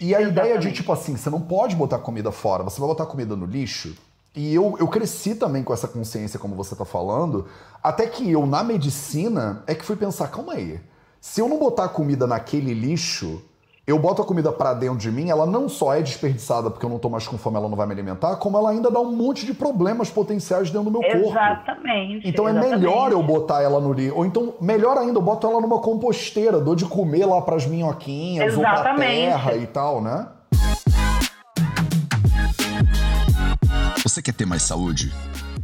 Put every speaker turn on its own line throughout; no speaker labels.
E a ideia de, tipo assim, você não pode botar comida fora, você vai botar comida no lixo. E eu, eu cresci também com essa consciência, como você tá falando, até que eu, na medicina, é que fui pensar, calma aí, se eu não botar comida naquele lixo, eu boto a comida para dentro de mim, ela não só é desperdiçada porque eu não tô mais com fome, ela não vai me alimentar, como ela ainda dá um monte de problemas potenciais dentro do meu
exatamente,
corpo.
Exatamente.
Então é melhor eu botar ela no lixo. Ou então, melhor ainda, eu boto ela numa composteira, dou de comer lá pras minhoquinhas, exatamente. ou pra terra e tal, né?
Você quer ter mais saúde?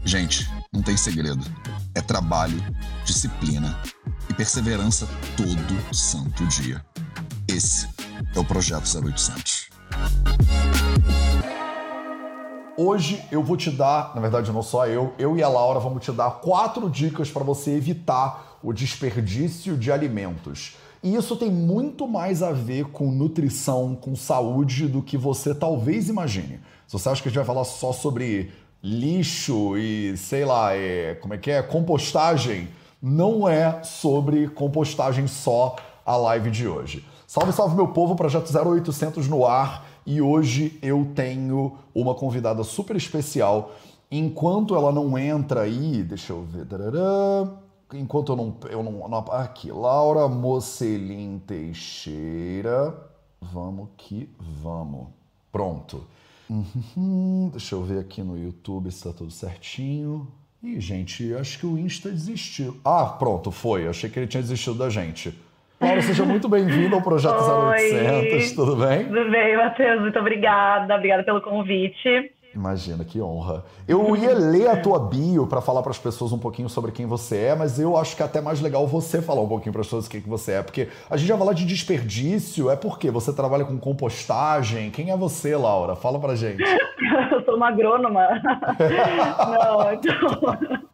Gente, não tem segredo. É trabalho, disciplina e perseverança todo santo dia. Esse é o Projeto 0800.
Hoje eu vou te dar, na verdade não só eu, eu e a Laura vamos te dar quatro dicas para você evitar o desperdício de alimentos. E isso tem muito mais a ver com nutrição, com saúde do que você talvez imagine. Se você acha que a gente vai falar só sobre lixo e sei lá, é, como é que é? Compostagem, não é sobre compostagem só a live de hoje. Salve, salve meu povo, projeto 0800 no ar e hoje eu tenho uma convidada super especial. Enquanto ela não entra aí, deixa eu ver. Tarará, enquanto eu não, eu não, não. Aqui, Laura Mocelin Teixeira. Vamos que vamos. Pronto. Uhum, deixa eu ver aqui no YouTube se tá tudo certinho. Ih, gente, acho que o Insta desistiu. Ah, pronto, foi. Achei que ele tinha desistido da gente. Laura, seja muito bem-vinda ao Projeto Oi. 0800, tudo bem?
Tudo bem, Matheus, muito obrigada, obrigada pelo convite.
Imagina, que honra. Eu ia ler a tua bio para falar para as pessoas um pouquinho sobre quem você é, mas eu acho que é até mais legal você falar um pouquinho para as pessoas quem que você é, porque a gente já falar de desperdício, é porque você trabalha com compostagem. Quem é você, Laura? Fala pra gente.
eu sou uma agrônoma. Não, então...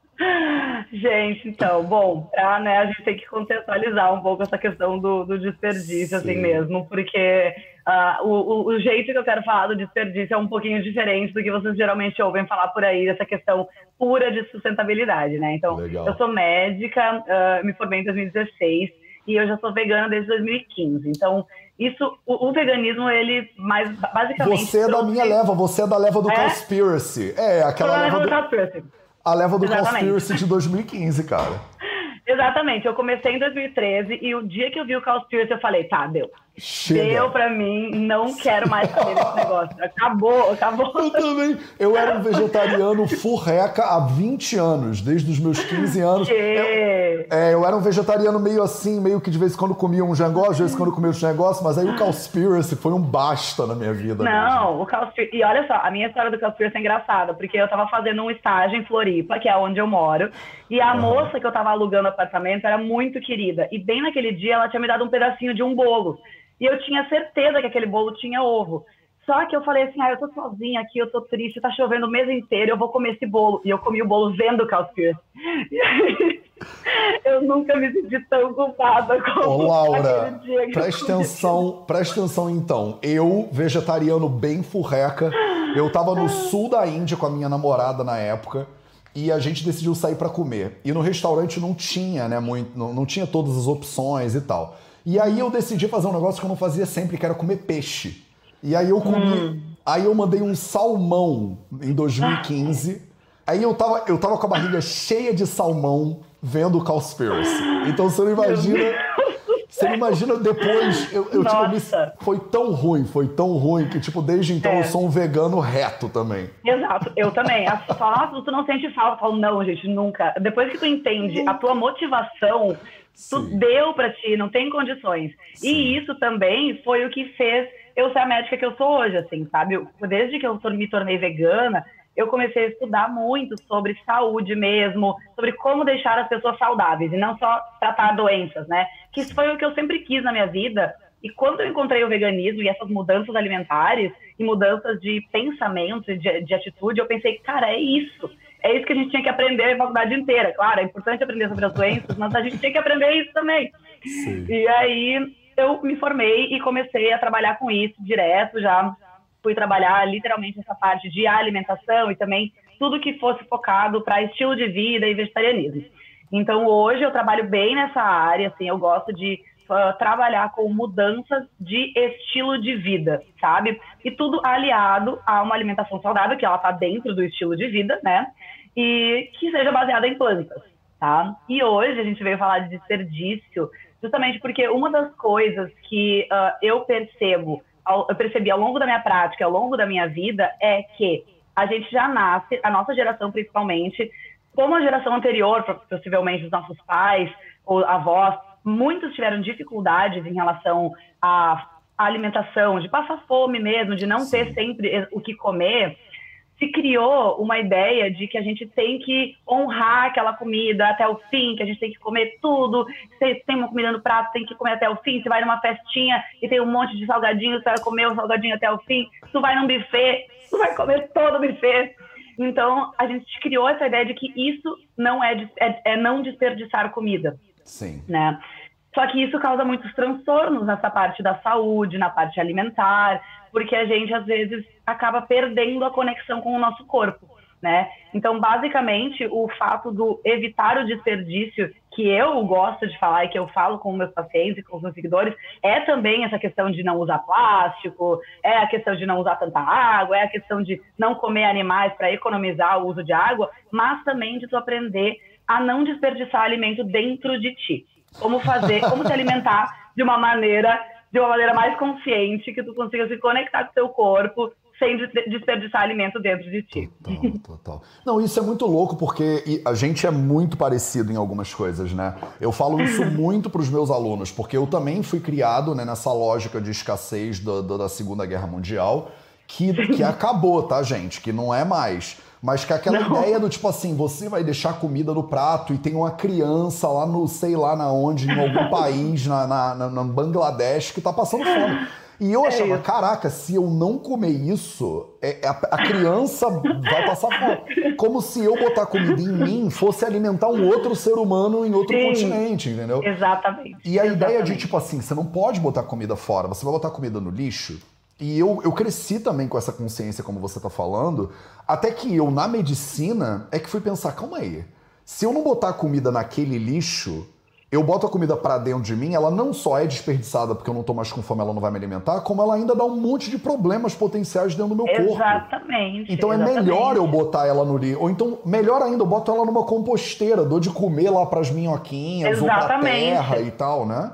Gente, então, bom, pra, né, a gente tem que contextualizar um pouco essa questão do, do desperdício, assim Sim. assim mesmo, porque uh, o, o, jeito que eu quero falar do desperdício é um pouquinho diferente do que vocês geralmente ouvem falar por aí, dessa questão pura de sustentabilidade, né? Então, Legal. eu sou médica, uh, me formei em 2016 e eu já sou vegana desde 2015. Então, isso, o, o veganismo, ele mais basicamente.
Você é da minha leva, você é da leva do é? Conspiracy. É, aquela leva, leva do. Conspiracy a leva do. Conspiracy de 2015, cara.
Exatamente, eu comecei em 2013 e o dia que eu vi o Conspiracy eu falei, tá, deu. Chega. Deu pra mim, não quero mais saber desse negócio. Acabou, acabou.
Eu também. Eu era um vegetariano furreca há 20 anos, desde os meus 15 anos. Eu, é, eu era um vegetariano meio assim, meio que de vez em quando comia um negócio, de vez em quando comia outro negócio, mas aí o Conspiracy foi um basta na minha vida.
Não, mesmo. o Conspiracy. E olha só, a minha história do Conspiracy é engraçada, porque eu tava fazendo um estágio em Floripa, que é onde eu moro, e a uhum. moça que eu tava alugando apartamento era muito querida. E bem naquele dia ela tinha me dado um pedacinho de um bolo. E eu tinha certeza que aquele bolo tinha ovo. Só que eu falei assim, ah, eu tô sozinha aqui, eu tô triste, tá chovendo o mês inteiro, eu vou comer esse bolo. E eu comi o bolo vendo o Cowspiracy. eu nunca me senti tão culpada como
Ô, Laura, presta atenção, presta atenção então. Eu, vegetariano bem furreca, eu tava no sul da Índia com a minha namorada na época, e a gente decidiu sair para comer. E no restaurante não tinha, né, muito, não, não tinha todas as opções e tal. E aí eu decidi fazer um negócio que eu não fazia sempre, que era comer peixe. E aí eu comi. Hum. Aí eu mandei um salmão em 2015. Aí eu tava, eu tava com a barriga cheia de salmão vendo o Cowspiracy. Então você não imagina. Você não imagina depois, eu, eu tipo, me, foi tão ruim, foi tão ruim que, tipo, desde então é. eu sou um vegano reto também.
Exato, eu também. Pessoas tu não sente falta, eu falo, não, gente, nunca. Depois que tu entende a tua motivação Tu deu para ti, não tem condições. Sim. E isso também foi o que fez eu ser a médica que eu sou hoje, assim, sabe? Desde que eu me tornei vegana, eu comecei a estudar muito sobre saúde mesmo, sobre como deixar as pessoas saudáveis e não só tratar doenças, né? Que isso foi o que eu sempre quis na minha vida. E quando eu encontrei o veganismo e essas mudanças alimentares e mudanças de pensamento, de, de atitude, eu pensei, cara, é isso é isso que a gente tinha que aprender a faculdade inteira. Claro, é importante aprender sobre as doenças, mas a gente tinha que aprender isso também. Sim. E aí eu me formei e comecei a trabalhar com isso direto, já fui trabalhar literalmente essa parte de alimentação e também tudo que fosse focado para estilo de vida e vegetarianismo. Então hoje eu trabalho bem nessa área, assim, eu gosto de uh, trabalhar com mudanças de estilo de vida, sabe? E tudo aliado a uma alimentação saudável, que ela está dentro do estilo de vida, né? E que seja baseada em plantas, tá? E hoje a gente veio falar de desperdício, justamente porque uma das coisas que uh, eu percebo, eu percebi ao longo da minha prática, ao longo da minha vida, é que a gente já nasce, a nossa geração principalmente, como a geração anterior, possivelmente os nossos pais ou avós, muitos tiveram dificuldades em relação à alimentação, de passar fome mesmo, de não Sim. ter sempre o que comer, se criou uma ideia de que a gente tem que honrar aquela comida até o fim, que a gente tem que comer tudo. Se tem uma comida no prato, tem que comer até o fim. Se vai numa festinha e tem um monte de salgadinho, você vai comer o salgadinho até o fim. Se tu vai num buffet, tu vai comer todo o buffet. Então, a gente criou essa ideia de que isso não é, é, é não desperdiçar comida.
Sim.
Né? Só que isso causa muitos transtornos nessa parte da saúde, na parte alimentar, porque a gente às vezes acaba perdendo a conexão com o nosso corpo, né? Então, basicamente, o fato do evitar o desperdício, que eu gosto de falar e que eu falo com meus pacientes e com os meus seguidores, é também essa questão de não usar plástico, é a questão de não usar tanta água, é a questão de não comer animais para economizar o uso de água, mas também de tu aprender a não desperdiçar alimento dentro de ti. Como fazer, como se alimentar de uma maneira de uma maneira mais consciente, que tu consiga se conectar com o teu corpo sem desperdiçar alimento dentro de ti.
Total, total. Não, isso é muito louco porque a gente é muito parecido em algumas coisas, né? Eu falo isso muito para os meus alunos, porque eu também fui criado né, nessa lógica de escassez do, do, da Segunda Guerra Mundial, que, que acabou, tá, gente? Que não é mais. Mas que aquela não. ideia do tipo assim, você vai deixar comida no prato e tem uma criança lá no, sei lá na onde, em algum país, na, na, na, na Bangladesh, que tá passando fome. E eu é achava, é caraca, se eu não comer isso, é, a, a, criança vai passar fome. Como se eu botar comida em mim fosse alimentar um outro ser humano em outro Sim, continente, entendeu?
Exatamente.
E a
exatamente.
ideia de, tipo assim, você não pode botar comida fora, você vai botar comida no lixo. E eu, eu cresci também com essa consciência, como você está falando, até que eu, na medicina, é que fui pensar, calma aí, se eu não botar comida naquele lixo, eu boto a comida para dentro de mim, ela não só é desperdiçada porque eu não tô mais com fome, ela não vai me alimentar, como ela ainda dá um monte de problemas potenciais dentro do meu corpo.
Exatamente.
Então
exatamente.
é melhor eu botar ela no lixo. Ou então, melhor ainda, eu boto ela numa composteira, dou de comer lá pras minhoquinhas exatamente. ou pra terra e tal, né?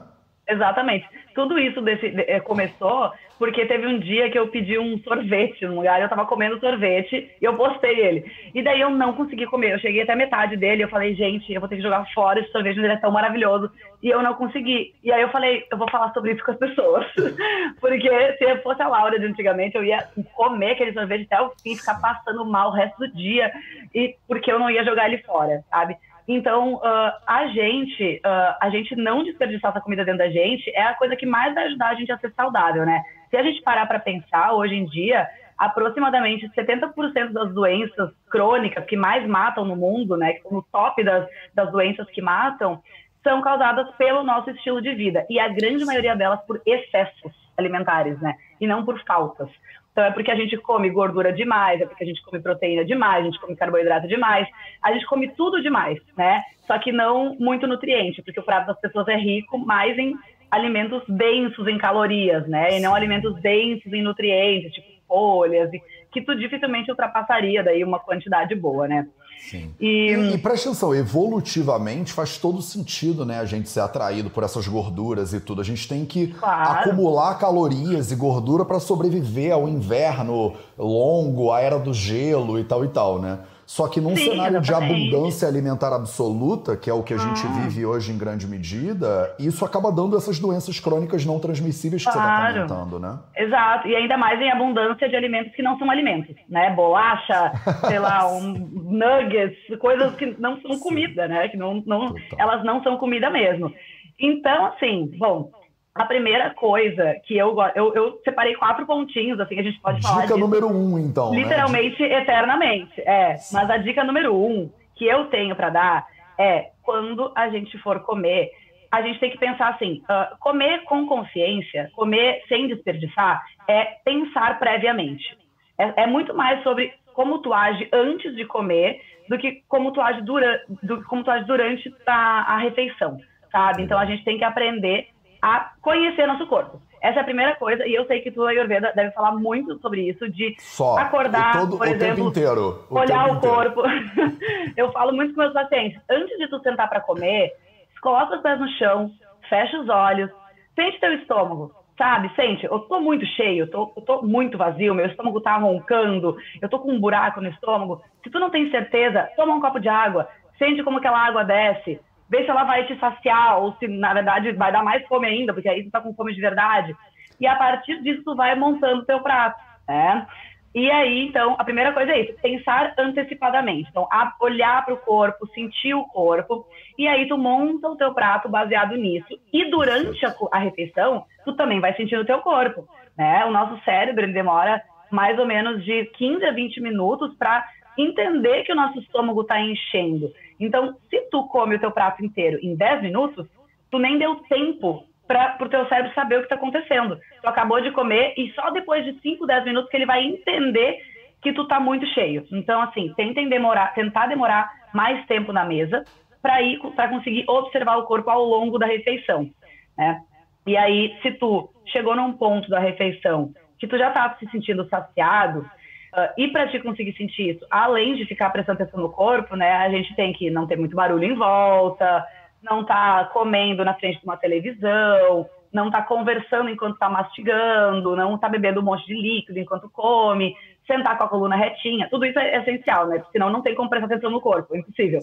Exatamente. Tudo isso desse, de, eh, começou porque teve um dia que eu pedi um sorvete num lugar, eu tava comendo sorvete e eu postei ele. E daí eu não consegui comer, eu cheguei até metade dele, eu falei, gente, eu vou ter que jogar fora esse sorvete, ele é tão maravilhoso. E eu não consegui. E aí eu falei, eu vou falar sobre isso com as pessoas. porque se eu fosse a Laura de antigamente, eu ia comer aquele sorvete até o fim, ficar passando mal o resto do dia, e porque eu não ia jogar ele fora, sabe? Então, uh, a gente, uh, a gente não desperdiçar essa comida dentro da gente é a coisa que mais vai ajudar a gente a ser saudável, né? Se a gente parar para pensar, hoje em dia, aproximadamente 70% das doenças crônicas que mais matam no mundo, né, no top das, das doenças que matam, são causadas pelo nosso estilo de vida. E a grande maioria delas por excessos alimentares, né? E não por faltas. Então é porque a gente come gordura demais, é porque a gente come proteína demais, a gente come carboidrato demais, a gente come tudo demais, né? Só que não muito nutriente, porque o prato das pessoas é rico mais em alimentos densos em calorias, né? E não alimentos densos em nutrientes, tipo folhas, que tu dificilmente ultrapassaria daí uma quantidade boa, né?
Sim. E, e, e presta atenção, evolutivamente faz todo sentido, né? A gente ser atraído por essas gorduras e tudo. A gente tem que claro. acumular calorias e gordura para sobreviver ao inverno longo, à era do gelo e tal e tal, né? Só que num Sim, cenário exatamente. de abundância alimentar absoluta, que é o que a gente ah. vive hoje em grande medida, isso acaba dando essas doenças crônicas não transmissíveis que tá claro. você está comentando, né?
Exato, e ainda mais em abundância de alimentos que não são alimentos, né? Bolacha, sei lá, um nuggets, coisas que não são comida, né? Que não, não, elas não são comida mesmo. Então, assim, bom, a primeira coisa que eu eu, eu separei quatro pontinhos, assim, que a gente pode
dica
falar.
Dica número um, então.
Né? Literalmente, né? eternamente. É. Sim. Mas a dica número um que eu tenho para dar é quando a gente for comer, a gente tem que pensar assim: uh, comer com consciência, comer sem desperdiçar, é pensar previamente. É, é, muito mais sobre como tu age antes de comer do que como tu age, dura, do, como tu age durante a, a refeição, sabe? Então a gente tem que aprender a conhecer nosso corpo. Essa é a primeira coisa, e eu sei que tu, Ayurveda, deve falar muito sobre isso, de
Só.
acordar,
todo,
por
o
exemplo,
tempo inteiro. O
olhar
tempo
o corpo. eu falo muito com meus pacientes, antes de tu sentar para comer, coloca os pés no chão, fecha os olhos, sente teu estômago, sabe? Sente, eu tô muito cheio, eu tô, eu tô muito vazio, meu estômago tá roncando, eu tô com um buraco no estômago. Se tu não tem certeza, toma um copo de água, sente como aquela água desce, vê se ela vai te saciar ou se, na verdade, vai dar mais fome ainda, porque aí tu tá com fome de verdade. E a partir disso, tu vai montando teu prato, né? E aí, então, a primeira coisa é isso, pensar antecipadamente. Então, olhar para o corpo, sentir o corpo, e aí tu monta o teu prato baseado nisso. E durante a, a refeição, tu também vai sentindo o teu corpo, né? O nosso cérebro, demora mais ou menos de 15 a 20 minutos para entender que o nosso estômago está enchendo. Então, se tu come o teu prato inteiro em 10 minutos, tu nem deu tempo para o teu cérebro saber o que está acontecendo. Tu acabou de comer e só depois de 5, 10 minutos que ele vai entender que tu tá muito cheio. Então, assim, tentem demorar, tentar demorar mais tempo na mesa para ir para conseguir observar o corpo ao longo da refeição, né? E aí, se tu chegou num ponto da refeição que tu já tá se sentindo saciado, ah, e para te conseguir sentir isso, além de ficar prestando atenção no corpo, né, a gente tem que não ter muito barulho em volta, não tá comendo na frente de uma televisão, não tá conversando enquanto tá mastigando, não tá bebendo um monte de líquido enquanto come, sentar com a coluna retinha, tudo isso é essencial, né? Porque senão não tem como prestar atenção no corpo, é impossível.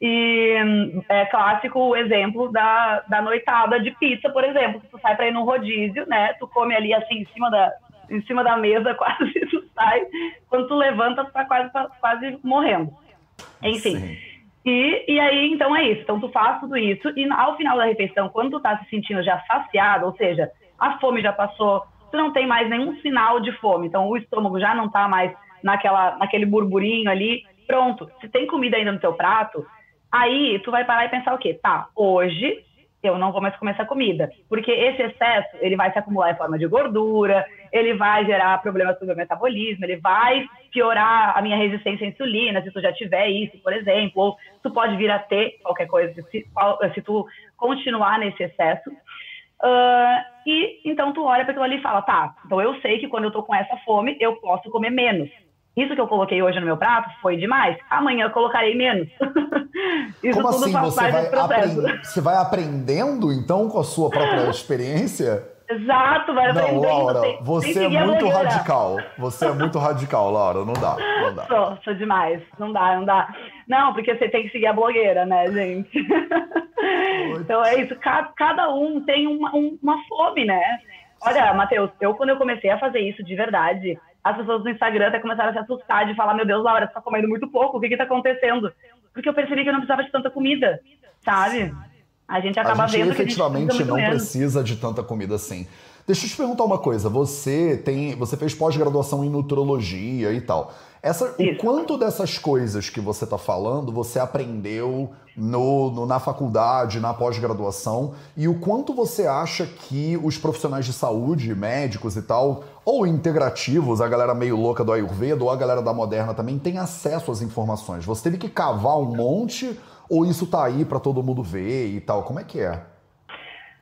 E hum, é clássico o exemplo da, da noitada de pizza, por exemplo. Tu sai para ir num rodízio, né? Tu come ali assim em cima da, em cima da mesa, quase tu sai. Quando tu levanta, tu tá quase, quase morrendo. Enfim.
Sim.
E, e aí, então é isso. Então, tu faz tudo isso e ao final da refeição, quando tu tá se sentindo já saciado, ou seja, a fome já passou, tu não tem mais nenhum sinal de fome, então o estômago já não tá mais naquela, naquele burburinho ali, pronto. Se tem comida ainda no teu prato, aí tu vai parar e pensar o quê? Tá, hoje eu não vou mais comer essa comida, porque esse excesso, ele vai se acumular em forma de gordura, ele vai gerar problemas pro meu metabolismo, ele vai piorar a minha resistência à insulina, se tu já tiver isso, por exemplo, ou tu pode vir a ter qualquer coisa, se, se tu continuar nesse excesso. Ah, e então tu olha para aquilo ali e fala, tá, então eu sei que quando eu tô com essa fome, eu posso comer menos. Isso que eu coloquei hoje no meu prato foi demais. Amanhã eu colocarei menos. Isso
Como
tudo
assim?
faz
Você
parte
vai,
do processo.
aprend- você vai aprendendo, então, com a sua própria experiência?
Exato, vai
Não,
aprendendo.
Laura,
tem-
você é muito radical. Você é muito radical, Laura. Não dá, não dá.
Sou, sou demais. Não dá, não dá. Não, porque você tem que seguir a blogueira, né, gente? então é isso. Cada, cada um tem uma, um- uma fome, né? Olha, Matheus, eu quando eu comecei a fazer isso de verdade, as pessoas do Instagram até começaram a se assustar de falar, meu Deus, Laura, você tá comendo muito pouco, o que que tá acontecendo? Porque eu percebi que eu não precisava de tanta comida, sabe? A gente acaba
a gente
vendo que a gente
efetivamente não
menos.
precisa de tanta comida assim. Deixa eu te perguntar uma coisa. Você tem, você fez pós-graduação em nutrologia e tal. Essa, o quanto dessas coisas que você está falando você aprendeu no, no- na faculdade, na pós-graduação, e o quanto você acha que os profissionais de saúde, médicos e tal, ou integrativos, a galera meio louca do Ayurveda, ou a galera da moderna também, tem acesso às informações? Você teve que cavar um monte, ou isso tá aí para todo mundo ver e tal? Como é que é?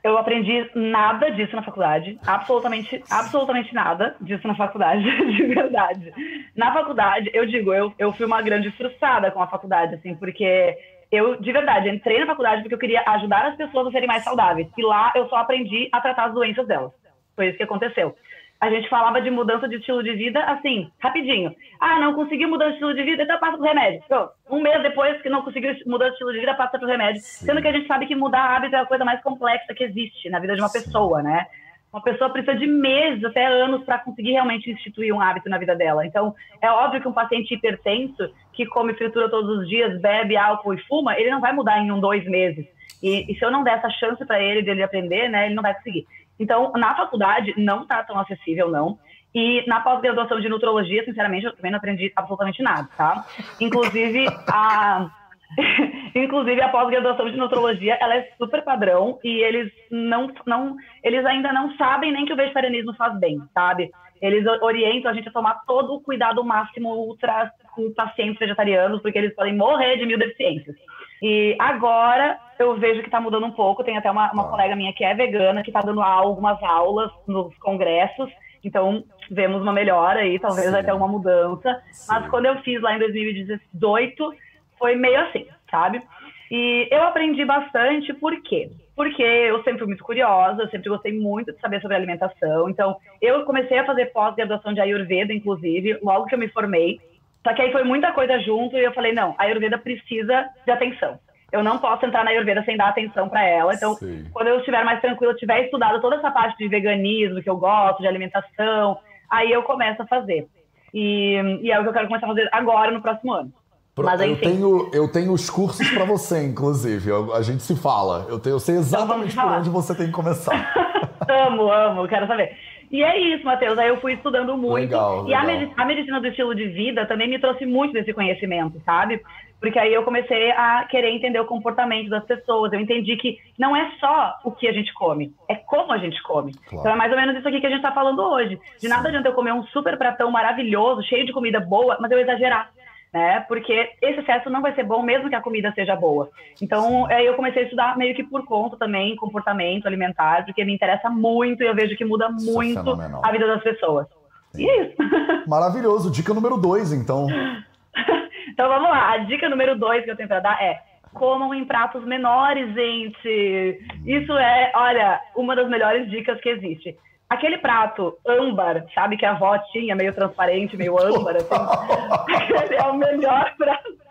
Eu aprendi nada disso na faculdade, absolutamente, absolutamente nada disso na faculdade, de verdade. Na faculdade, eu digo, eu, eu fui uma grande frustrada com a faculdade, assim, porque eu, de verdade, entrei na faculdade porque eu queria ajudar as pessoas a serem mais saudáveis. E lá eu só aprendi a tratar as doenças delas. Foi isso que aconteceu. A gente falava de mudança de estilo de vida assim, rapidinho. Ah, não conseguiu mudar de estilo de vida, então passa pro remédio. Pronto. Um mês depois que não conseguiu mudar de estilo de vida, passa pro remédio.
Sim.
Sendo que a gente sabe que mudar hábito é a coisa mais complexa que existe na vida de uma
Sim.
pessoa, né? Uma pessoa precisa de meses, até anos, para conseguir realmente instituir um hábito na vida dela. Então, é óbvio que um paciente hipertenso, que come fritura todos os dias, bebe álcool e fuma, ele não vai mudar em um, dois meses. E, e se eu não der essa chance para ele, dele aprender, né, ele não vai conseguir. Então, na faculdade, não tá tão acessível, não. E na pós-graduação de nutrologia, sinceramente, eu também não aprendi absolutamente nada, tá? Inclusive, a, inclusive a pós-graduação de nutrologia, ela é super padrão e eles não, não, eles ainda não sabem nem que o vegetarianismo faz bem, sabe? Eles orientam a gente a tomar todo o cuidado máximo ultra com pacientes vegetarianos, porque eles podem morrer de mil deficiências. E agora, eu vejo que está mudando um pouco. Tem até uma, uma ah. colega minha que é vegana, que está dando algumas aulas nos congressos. Então, vemos uma melhora aí, talvez Sim. até uma mudança. Sim. Mas quando eu fiz lá em 2018, foi meio assim, sabe? E eu aprendi bastante, por quê? Porque eu sempre fui muito curiosa, eu sempre gostei muito de saber sobre alimentação. Então, eu comecei a fazer pós-graduação de Ayurveda, inclusive, logo que eu me formei. Só que aí foi muita coisa junto e eu falei, não, a Ayurveda precisa de atenção. Eu não posso entrar na Ayurveda sem dar atenção para ela. Então, Sim. quando eu estiver mais tranquila, tiver estudado toda essa parte de veganismo que eu gosto, de alimentação, aí eu começo a fazer. E, e é o que eu quero começar a fazer agora, no próximo ano.
Mas, eu, tenho, eu tenho os cursos para você, inclusive. Eu, a gente se fala. Eu, tenho, eu sei então exatamente então por onde você tem que começar.
amo, amo, quero saber. E é isso, Matheus. Aí eu fui estudando muito.
Legal,
e legal. A, medicina do estilo de vida também me trouxe muito desse conhecimento, sabe? Porque aí eu comecei a querer entender o comportamento das pessoas. Eu entendi que não é só o que a gente come, é como a gente come. Claro. Então é mais ou menos isso aqui que a gente está falando hoje. De nada adianta eu comer um super pratão maravilhoso, cheio de comida boa, mas eu exagerar né? Porque esse excesso não vai ser bom mesmo que a comida seja boa. Então, aí eu comecei a estudar meio que por conta também comportamento alimentar, porque me interessa muito e eu vejo que muda isso é muito é a vida das pessoas. Sim. E é isso.
Maravilhoso. Dica número dois, então.
então vamos lá. A dica número dois que eu tenho para dar é comam em pratos menores, gente. Isso é, olha, uma das melhores dicas que existe. Aquele prato âmbar, sabe, que a avó tinha, meio transparente, meio âmbar, assim. Aquele é o melhor prato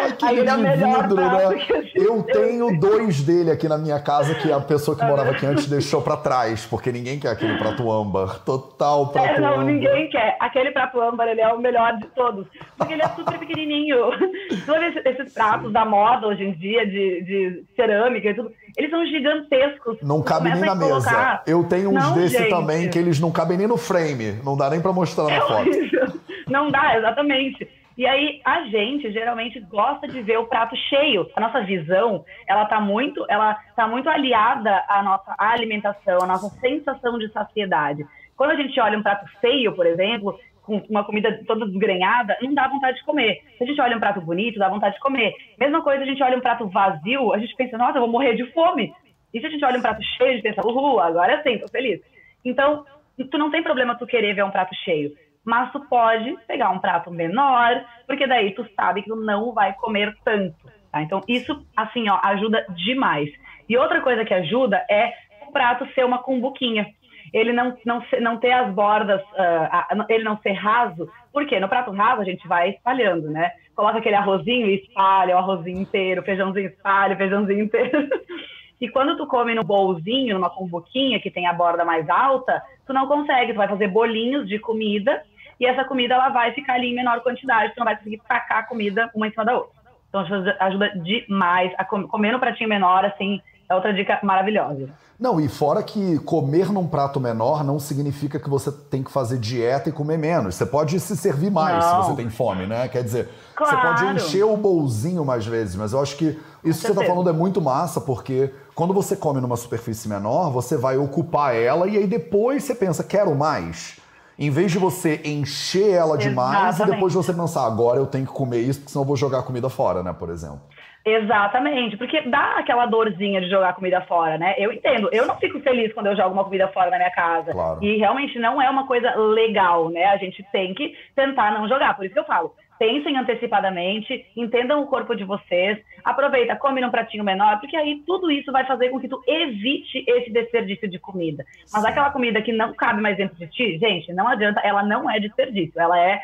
Aquele é vidro, né? Eu tenho dois dele aqui na minha casa que a pessoa que morava aqui antes deixou para trás, porque ninguém quer aquele prato âmbar. Total prato é,
não,
âmbar.
ninguém quer. Aquele prato âmbar, ele é o melhor de todos, porque ele é super pequenininho. Todos esses pratos Sim. da moda hoje em dia, de, de cerâmica e tudo, eles são gigantescos.
Não cabe nem na mesa. Eu tenho uns não, desse gente. também que eles não cabem nem no frame, não dá nem para mostrar na é foto. Horrível.
Não dá, exatamente. E aí a gente geralmente gosta de ver o prato cheio. A nossa visão, ela tá muito, ela tá muito aliada à nossa alimentação, à nossa sensação de saciedade. Quando a gente olha um prato feio, por exemplo, com uma comida toda desgrenhada, não dá vontade de comer. Se a gente olha um prato bonito, dá vontade de comer. Mesma coisa, a gente olha um prato vazio, a gente pensa, nossa, eu vou morrer de fome. E se a gente olha um prato cheio, a gente pensa, uhul, agora sim, tô feliz. Então, tu não tem problema tu querer ver um prato cheio mas tu pode pegar um prato menor, porque daí tu sabe que tu não vai comer tanto, tá? Então isso, assim, ó, ajuda demais. E outra coisa que ajuda é o prato ser uma cumbuquinha. Ele não, não, não ter as bordas, uh, ele não ser raso, porque no prato raso a gente vai espalhando, né? Coloca aquele arrozinho e espalha o arrozinho inteiro, feijãozinho espalha, feijãozinho inteiro. E quando tu come no bolzinho, numa cumbuquinha que tem a borda mais alta, tu não consegue, tu vai fazer bolinhos de comida e essa comida ela vai ficar ali em menor quantidade, tu não vai conseguir tacar a comida uma em cima da outra. Então ajuda demais a comer no pratinho menor, assim, é outra dica maravilhosa.
Não, e fora que comer num prato menor não significa que você tem que fazer dieta e comer menos. Você pode se servir mais não. se você tem fome, né? Quer dizer, claro. você pode encher o bolzinho mais vezes, mas eu acho que isso que você está falando é muito massa, porque quando você come numa superfície menor, você vai ocupar ela e aí depois você pensa, quero mais. Em vez de você encher ela demais Exatamente. e depois você pensar, agora eu tenho que comer isso, porque senão eu vou jogar a comida fora, né, por exemplo.
Exatamente, porque dá aquela dorzinha de jogar comida fora, né? Eu entendo, eu não fico feliz quando eu jogo uma comida fora na minha casa. Claro. E realmente não é uma coisa legal, né? A gente tem que tentar não jogar. Por isso que eu falo, pensem antecipadamente, entendam o corpo de vocês, aproveita, come num pratinho menor, porque aí tudo isso vai fazer com que tu evite esse desperdício de comida. Mas aquela comida que não cabe mais dentro de ti, gente, não adianta, ela não é desperdício, ela é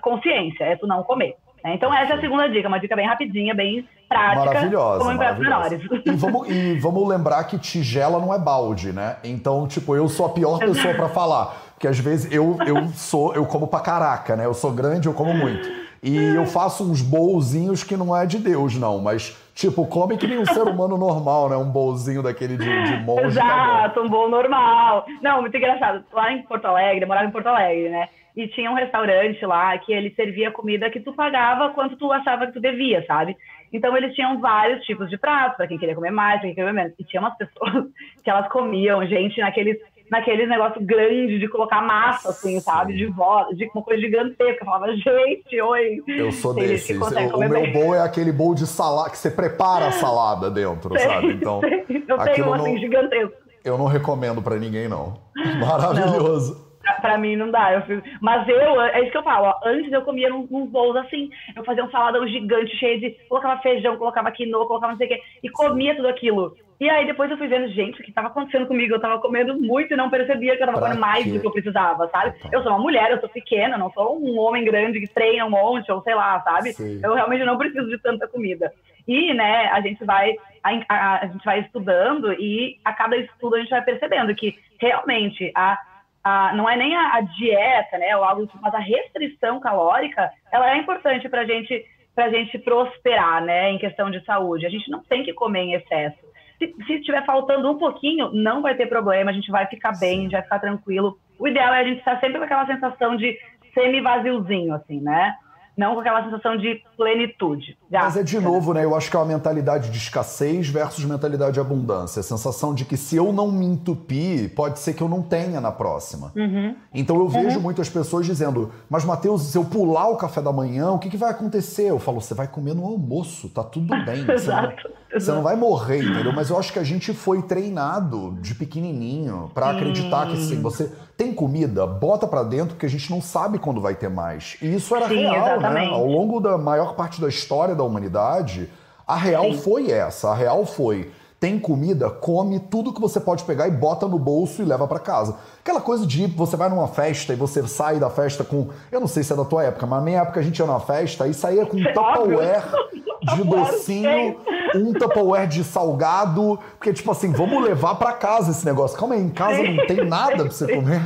consciência, é tu não comer. Né? Então essa é a segunda dica, uma dica bem rapidinha, bem prática,
maravilhosa,
como em pratos menores.
E vamos, e vamos lembrar que tigela não é balde, né? Então, tipo, eu sou a pior pessoa para falar, porque às vezes eu, eu sou, eu como pra caraca, né? Eu sou grande, eu como muito. E eu faço uns bolzinhos que não é de Deus, não, mas tipo, come que nem um ser humano normal, né? Um bolzinho daquele de, de monge.
Exato, um bol normal. Não, muito engraçado. Lá em Porto Alegre, eu morava em Porto Alegre, né? E tinha um restaurante lá que ele servia comida que tu pagava quanto tu achava que tu devia, sabe? Então eles tinham vários tipos de pratos, para quem queria comer mais, para quem queria comer menos. E tinha umas pessoas que elas comiam, gente, naqueles naquele negócio grande de colocar massa, assim, sabe? De voz, de uma coisa gigantesca. Eu falava, gente, oi.
Eu sou desse. O, o meu bowl é aquele bowl de salada, que você prepara a salada dentro, sei, sabe? Então,
sei. eu tenho um assim, gigantesco.
Eu não recomendo para ninguém, não. Maravilhoso.
Não. Pra, mim não dá. Eu fiz... Mas eu, é isso que eu falo, ó, antes eu comia num, num bowls assim. Eu fazia um saladão gigante, cheio de. Colocava feijão, colocava quinoa, colocava não sei o quê. E comia tudo aquilo. E aí depois eu fui vendo, gente, o que estava acontecendo comigo? Eu estava comendo muito e não percebia que eu estava comendo mais do que eu precisava, sabe? Então. Eu sou uma mulher, eu sou pequena, não sou um homem grande que treina um monte, ou sei lá, sabe? Sim. Eu realmente não preciso de tanta comida. E, né, a gente vai a, a, a, gente vai estudando e a cada estudo a gente vai percebendo que realmente a, a, não é nem a, a dieta, né, ou algo, mas a restrição calórica, ela é importante para gente, a gente prosperar, né, em questão de saúde. A gente não tem que comer em excesso. Se, se estiver faltando um pouquinho, não vai ter problema, a gente vai ficar bem, a gente vai ficar tranquilo. O ideal é a gente estar sempre com aquela sensação de semi-vaziozinho, assim, né? não com aquela sensação de plenitude.
Já. Mas é de novo, né? Eu acho que é uma mentalidade de escassez versus mentalidade de abundância. A sensação de que se eu não me entupir, pode ser que eu não tenha na próxima.
Uhum.
Então eu vejo uhum. muitas pessoas dizendo, mas Matheus, se eu pular o café da manhã, o que, que vai acontecer? Eu falo, você vai comer no almoço, tá tudo bem.
Exato.
Não, você não vai morrer, entendeu? Mas eu acho que a gente foi treinado de pequenininho para acreditar que sim, você tem comida, bota para dentro, porque a gente não sabe quando vai ter mais. E isso era
Sim,
real,
né?
Ao longo da maior parte da história da humanidade, a real Sim. foi essa. A real foi tem comida, come tudo que você pode pegar e bota no bolso e leva para casa. Aquela coisa de você vai numa festa e você sai da festa com. Eu não sei se é da tua época, mas na minha época a gente ia numa festa e saía com um Tupperware de docinho, um Tupperware de salgado. Porque, tipo assim, vamos levar para casa esse negócio. Calma aí, em casa não tem nada pra você comer.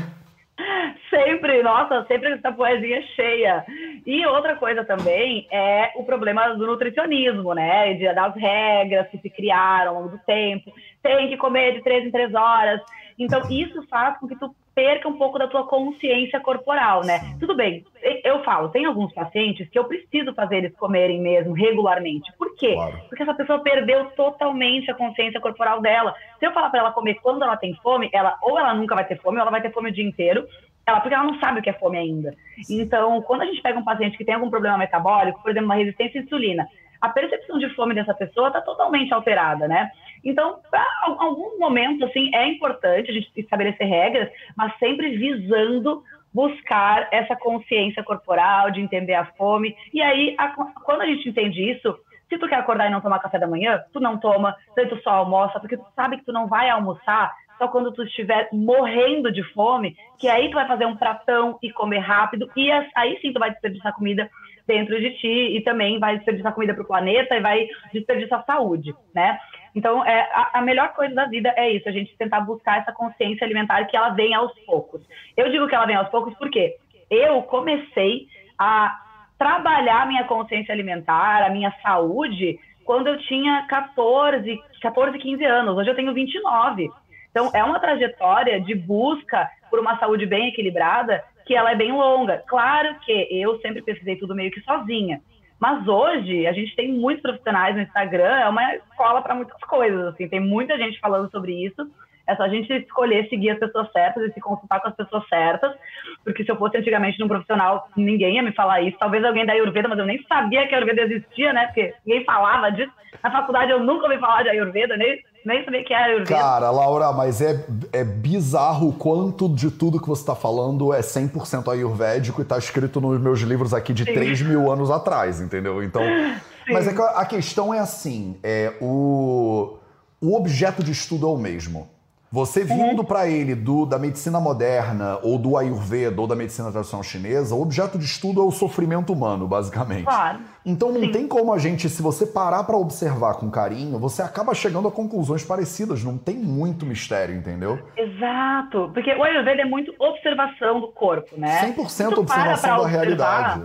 Sempre, nossa, sempre essa poesia cheia. E outra coisa também é o problema do nutricionismo, né? De, das regras que se criaram ao longo do tempo. Tem que comer de três em três horas. Então, isso faz com que tu perca um pouco da tua consciência corporal, né? Tudo bem, eu falo, tem alguns pacientes que eu preciso fazer eles comerem mesmo regularmente. Por quê? Claro. Porque essa pessoa perdeu totalmente a consciência corporal dela. Se eu falar para ela comer quando ela tem fome, ela ou ela nunca vai ter fome, ou ela vai ter fome o dia inteiro, ela, porque ela não sabe o que é fome ainda. Então, quando a gente pega um paciente que tem algum problema metabólico, por exemplo, uma resistência à insulina, a percepção de fome dessa pessoa está totalmente alterada, né? Então, para alguns momentos, assim, é importante a gente estabelecer regras, mas sempre visando buscar essa consciência corporal, de entender a fome. E aí, a, quando a gente entende isso, se tu quer acordar e não tomar café da manhã, tu não toma, tu só almoça, porque tu sabe que tu não vai almoçar só quando tu estiver morrendo de fome, que aí tu vai fazer um pratão e comer rápido, e aí sim tu vai desperdiçar comida dentro de ti e também vai desperdiçar comida para o planeta e vai desperdiçar saúde, né? Então, é, a, a, melhor coisa da vida é isso, a gente tentar buscar essa consciência alimentar que ela vem aos poucos. Eu digo que ela vem aos poucos porque eu comecei a trabalhar minha consciência alimentar, a minha saúde, quando eu tinha 14, 14, 15 anos. Hoje eu tenho 29. Então, é uma trajetória de busca por uma saúde bem equilibrada que ela é bem longa. Claro que eu sempre pesquisei tudo meio que sozinha. Mas hoje a gente tem muitos profissionais no Instagram, é uma escola para muitas coisas, assim, tem muita gente falando sobre isso. É só a gente escolher seguir as pessoas certas e se consultar com as pessoas certas, porque se eu fosse antigamente num profissional, ninguém ia me falar isso. Talvez alguém da Ayurveda, mas eu nem sabia que a Ayurveda existia, né? Porque ninguém falava disso. Na faculdade eu nunca ouvi falar de Ayurveda, nem nem sabia que era Ayurveda.
Cara, Laura, mas é, é bizarro o quanto de tudo que você está falando é 100% ayurvédico e está escrito nos meus livros aqui de Sim. 3 mil anos atrás, entendeu? Então. Sim. Mas é que a questão é assim: é, o, o objeto de estudo é o mesmo. Você uhum. vindo uhum. para ele do, da medicina moderna, ou do Ayurveda, ou da medicina tradicional chinesa, o objeto de estudo é o sofrimento humano, basicamente.
Claro.
Então não
Sim.
tem como a gente, se você parar para observar com carinho, você acaba chegando a conclusões parecidas. Não tem muito mistério, entendeu?
Exato. Porque o Ayurveda é muito observação do corpo, né?
100% observação da realidade.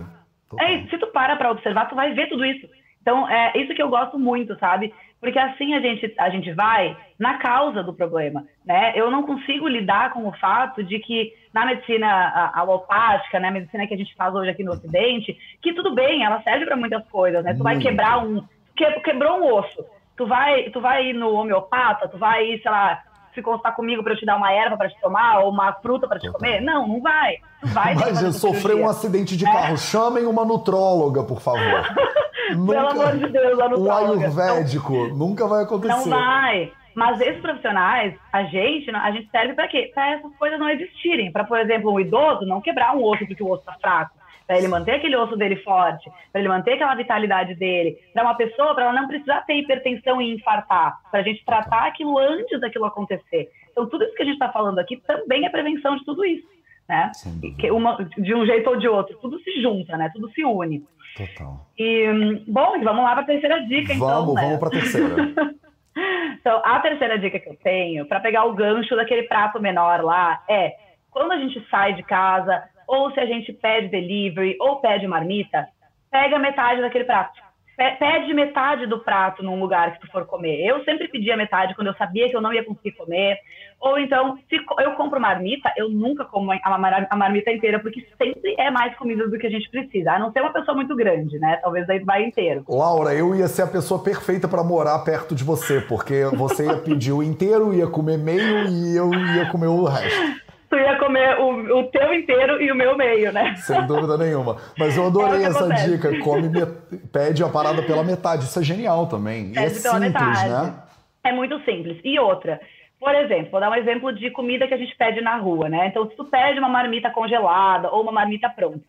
É, se tu para para observar, tu vai ver tudo isso. Então, é isso que eu gosto muito, sabe? Porque assim a gente, a gente vai na causa do problema, né? Eu não consigo lidar com o fato de que na medicina alopática, né, a medicina que a gente faz hoje aqui no Ocidente, que tudo bem, ela serve para muitas coisas, né? Tu vai quebrar um... Que, quebrou um osso. Tu vai, tu vai ir no homeopata, tu vai ir, sei lá, se consultar comigo para eu te dar uma erva para te tomar ou uma fruta para te
Total.
comer? Não, não vai. Não vai.
Imagina, sofreu um acidente de carro. Chamem uma nutróloga, por favor.
Pelo amor de Deus, a
Um
nutróloga.
ayurvédico. Nunca vai acontecer.
Não vai. Mas esses profissionais, a gente, a gente serve para quê? Para essas coisas não existirem. Para, por exemplo, um idoso não quebrar um osso porque o osso está fraco. Para ele manter aquele osso dele forte, para ele manter aquela vitalidade dele. Para uma pessoa, para ela não precisar ter hipertensão e infartar. Para a gente tratar aquilo antes daquilo acontecer. Então, tudo isso que a gente está falando aqui também é prevenção de tudo isso. Né? Uma, de um jeito ou de outro. Tudo se junta, né? Tudo se une.
Total.
E, bom, vamos lá para a terceira dica, então.
Vamos,
né?
vamos pra terceira.
Então, a terceira dica que eu tenho, para pegar o gancho daquele prato menor lá, é quando a gente sai de casa, ou se a gente pede delivery, ou pede marmita, pega metade daquele prato. Pe- Pede metade do prato num lugar que tu for comer. Eu sempre pedia metade quando eu sabia que eu não ia conseguir comer. Ou então, se eu compro marmita, eu nunca como a mar- a marmita inteira, porque sempre é mais comida do que a gente precisa. A não ser uma pessoa muito grande, né? Talvez aí vai inteiro.
Laura, eu ia ser a pessoa perfeita pra morar perto de você, porque você ia pedir o inteiro, ia comer meio e eu ia comer o resto.
Tu ia comer o, o teu inteiro e o meu meio, né?
Sem dúvida nenhuma. Mas eu
É
adorei
que
essa
acontece.
dica. Come, pede a parada pela metade. Isso é genial também. É
Pede pela
simples,
metade.
né?
É muito simples. E outra, por exemplo, vou dar um exemplo de comida que a gente pede na rua, né? Então, se tu pede uma marmita congelada ou uma marmita pronta,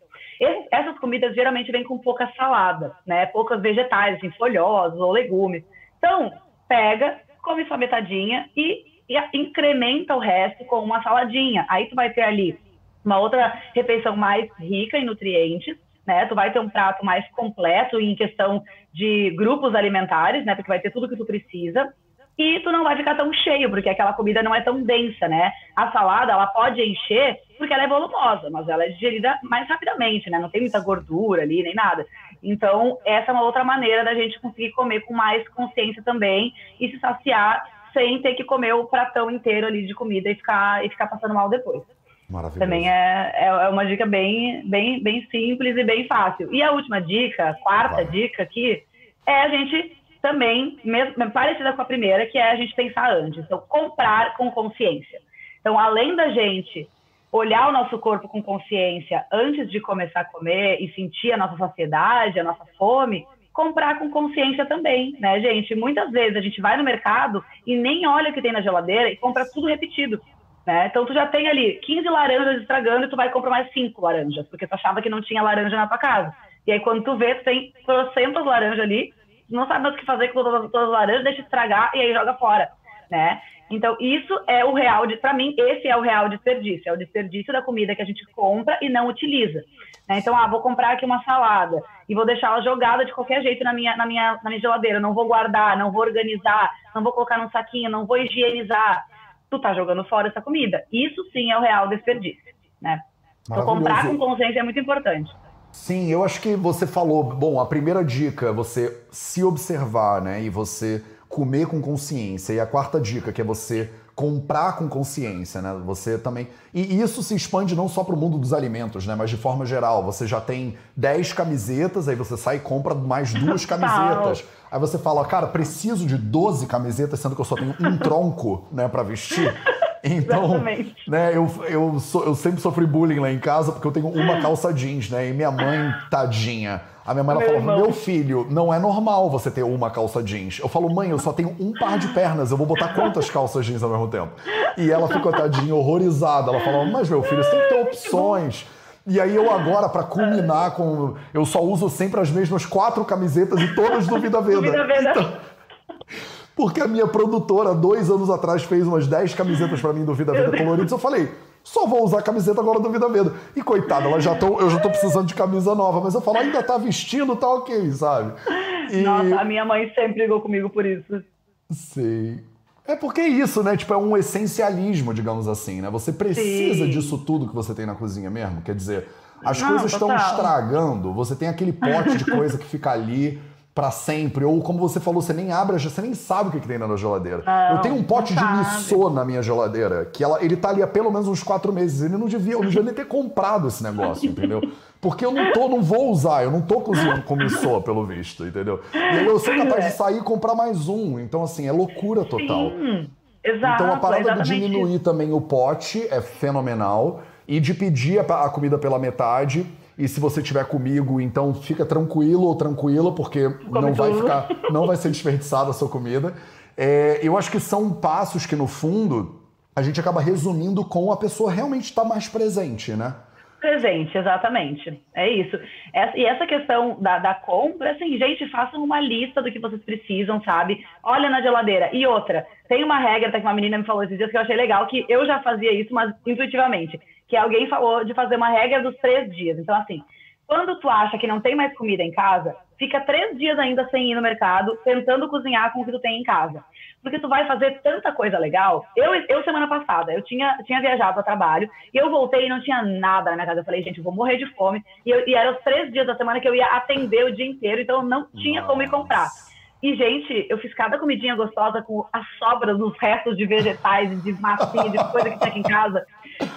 essas comidas geralmente vêm com pouca salada, né? Poucas vegetais, assim, folhosos ou legumes. Então, pega, come sua metadinha e, e incrementa o resto com uma saladinha. Aí tu vai ter ali uma outra refeição mais rica em nutrientes, né? Tu vai ter um prato mais completo em questão de grupos alimentares, né? Porque vai ter tudo que tu precisa. E tu não vai ficar tão cheio, porque aquela comida não é tão densa, né? A salada, ela pode encher porque ela é volumosa, mas ela é digerida mais rapidamente, né? Não tem muita gordura ali, nem nada. Então, essa é uma outra maneira da gente conseguir comer com mais consciência também e se saciar sem ter que comer o pratão inteiro ali de comida e ficar, e ficar passando mal depois.
Maravilhoso.
Também é, é, é uma dica bem, bem, bem simples e bem fácil. E a última dica, a quarta
Vai.
dica aqui, é a gente também, mesmo, parecida com a primeira, que é a gente pensar antes. Então, comprar com consciência. Então, além da gente olhar o nosso corpo com consciência antes de começar a comer e sentir a nossa saciedade, a nossa fome, comprar com consciência também, né, gente? Muitas vezes a gente vai no mercado e nem olha o que tem na geladeira e compra tudo repetido. Né? Então tu já tem ali 15 laranjas estragando e tu vai comprar mais 5 laranjas, porque tu achava que não tinha laranja na tua casa. E aí quando tu vê, tu tem trocentas laranjas ali, não sabe mais o que fazer com todas, todas as laranjas, deixa estragar e aí joga fora, né? Então isso é o real, para mim, esse é o real desperdício, é o desperdício da comida que a gente compra e não utiliza. Né? Então, ah, vou comprar aqui uma salada e vou deixar ela jogada de qualquer jeito na minha, na minha, na minha geladeira, não vou guardar, não vou organizar, não vou colocar num saquinho, não vou higienizar tu tá jogando fora essa comida. Isso sim é o real desperdício, né? Então comprar com consciência é muito importante.
Sim, eu acho que você falou. Bom, a primeira dica é você se observar, né? E você comer com consciência. E a quarta dica, que é você comprar com consciência, né? Você também. E isso se expande não só para o mundo dos alimentos, né? Mas de forma geral. Você já tem 10 camisetas, aí você sai e compra mais duas camisetas. Aí você fala, cara, preciso de 12 camisetas, sendo que eu só tenho um tronco, né, para vestir. Então,
Exatamente.
né, eu, eu, sou- eu sempre sofri bullying lá em casa porque eu tenho uma calça jeans, né? E minha mãe, tadinha. A minha mãe ela
Meu
falava:
irmão.
Meu filho, não é normal você ter uma calça jeans. Eu falo, mãe, eu só tenho um par de pernas, eu vou botar quantas calças jeans ao mesmo tempo? E ela ficou, tadinha, horrorizada. Ela falava: Mas meu filho, você tem que ter opções. E aí eu agora, pra culminar com. Eu só uso sempre as mesmas quatro camisetas e todas do Vida Veda.
Vida Veda.
Então, porque a minha produtora, dois anos atrás, fez umas 10 camisetas pra mim do Vida Veda coloridas. Eu falei, só vou usar a camiseta agora do Vida Veda. E coitada, ela já tô, eu já tô precisando de camisa nova. Mas eu falo, ainda tá vestindo, tá ok, sabe? E...
Nossa, a minha mãe sempre brigou comigo por isso.
Sei. É porque é isso, né? Tipo, é um essencialismo, digamos assim, né? Você precisa
Sim.
disso tudo que você tem na cozinha mesmo. Quer dizer, as
Não,
coisas estão estragando, você tem aquele pote de coisa que fica ali pra sempre. Ou como você falou, você nem abre, você nem sabe o que, que tem na geladeira.
Não,
eu tenho um pote de missô na minha geladeira, que ela, ele tá ali há pelo menos uns quatro meses. Ele não devia, eu não devia nem ter comprado esse negócio, entendeu? Porque eu não tô, não vou usar, eu não tô cozinhando com missô, pelo visto, entendeu? E aí eu sou capaz de sair e comprar mais um. Então, assim, é loucura total.
Sim. Exato,
então a parada de diminuir também o pote é fenomenal e de pedir a comida pela metade. E se você tiver comigo, então fica tranquilo ou tranquila, porque não vai ficar, não vai ser desperdiçada a sua comida. É, eu acho que são passos que, no fundo, a gente acaba resumindo com a pessoa realmente estar mais presente, né?
Presente, exatamente. É isso. Essa, e essa questão da, da compra, assim, gente, façam uma lista do que vocês precisam, sabe? Olha na geladeira. E outra, tem uma regra, até que uma menina me falou esses dias que eu achei legal, que eu já fazia isso, mas intuitivamente. Que alguém falou de fazer uma regra dos três dias. Então, assim, quando tu acha que não tem mais comida em casa, fica três dias ainda sem ir no mercado, tentando cozinhar com o que tu tem em casa porque tu vai fazer tanta coisa legal. Eu, eu semana passada, eu tinha, tinha viajado a trabalho, e eu voltei e não tinha nada na minha casa. Eu falei, gente, eu vou morrer de fome. E, eu, e eram os três dias da semana que eu ia atender o dia inteiro, então eu não tinha Nossa. como ir comprar. E, gente, eu fiz cada comidinha gostosa com as sobras dos restos de vegetais, de massinha, de coisa que tinha aqui em casa.